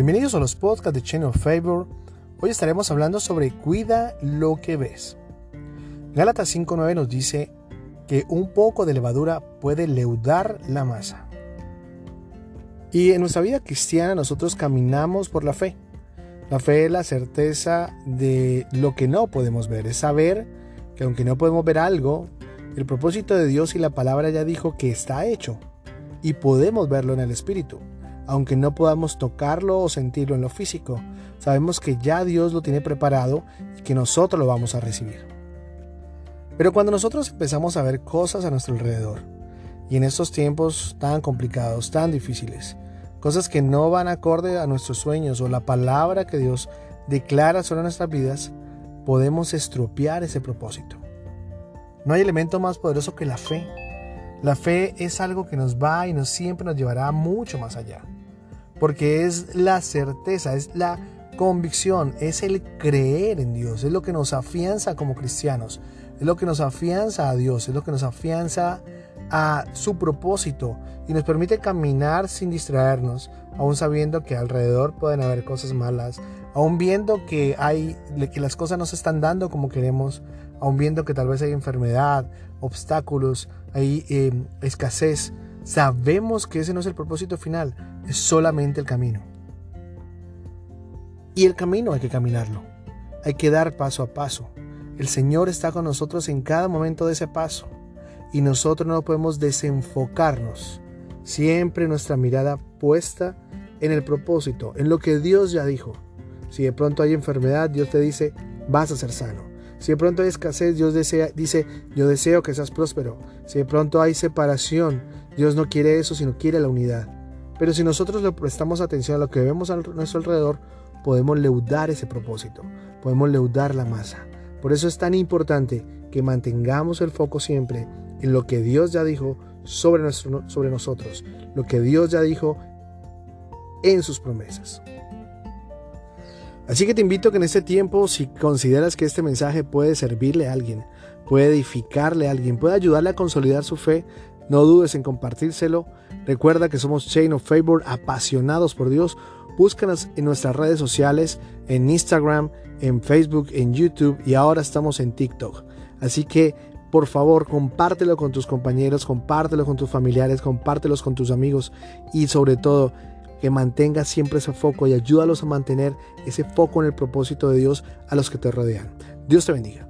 Bienvenidos a los podcasts de Chain of Favor. Hoy estaremos hablando sobre cuida lo que ves. Gálatas 5.9 nos dice que un poco de levadura puede leudar la masa. Y en nuestra vida cristiana nosotros caminamos por la fe. La fe es la certeza de lo que no podemos ver, es saber que aunque no podemos ver algo, el propósito de Dios y la palabra ya dijo que está hecho y podemos verlo en el Espíritu aunque no podamos tocarlo o sentirlo en lo físico. Sabemos que ya Dios lo tiene preparado y que nosotros lo vamos a recibir. Pero cuando nosotros empezamos a ver cosas a nuestro alrededor, y en estos tiempos tan complicados, tan difíciles, cosas que no van acorde a nuestros sueños o la palabra que Dios declara sobre nuestras vidas, podemos estropear ese propósito. No hay elemento más poderoso que la fe. La fe es algo que nos va y nos siempre nos llevará mucho más allá porque es la certeza, es la convicción, es el creer en Dios, es lo que nos afianza como cristianos, es lo que nos afianza a Dios, es lo que nos afianza a su propósito y nos permite caminar sin distraernos, aún sabiendo que alrededor pueden haber cosas malas, aún viendo que hay que las cosas no se están dando como queremos, aún viendo que tal vez hay enfermedad, obstáculos, hay eh, escasez. Sabemos que ese no es el propósito final, es solamente el camino. Y el camino hay que caminarlo, hay que dar paso a paso. El Señor está con nosotros en cada momento de ese paso y nosotros no podemos desenfocarnos. Siempre nuestra mirada puesta en el propósito, en lo que Dios ya dijo. Si de pronto hay enfermedad, Dios te dice, vas a ser sano. Si de pronto hay escasez, Dios desea, dice, yo deseo que seas próspero. Si de pronto hay separación, Dios no quiere eso, sino quiere la unidad. Pero si nosotros le prestamos atención a lo que vemos a nuestro alrededor, podemos leudar ese propósito, podemos leudar la masa. Por eso es tan importante que mantengamos el foco siempre en lo que Dios ya dijo sobre, nosotros, lo que Dios ya dijo en sus promesas. Así que te invito que en este tiempo, si consideras que este mensaje puede servirle a alguien, puede edificarle a alguien, puede ayudarle a consolidar su fe, no dudes en compartírselo. Recuerda que somos Chain of Favor, apasionados por Dios. Búscanos en nuestras redes sociales, en Instagram, en Facebook, en YouTube y ahora estamos en TikTok. Así que por favor, compártelo con tus compañeros, compártelo con tus familiares, compártelos con tus amigos y sobre todo que mantengas siempre ese foco y ayúdalos a mantener ese foco en el propósito de Dios a los que te rodean. Dios te bendiga.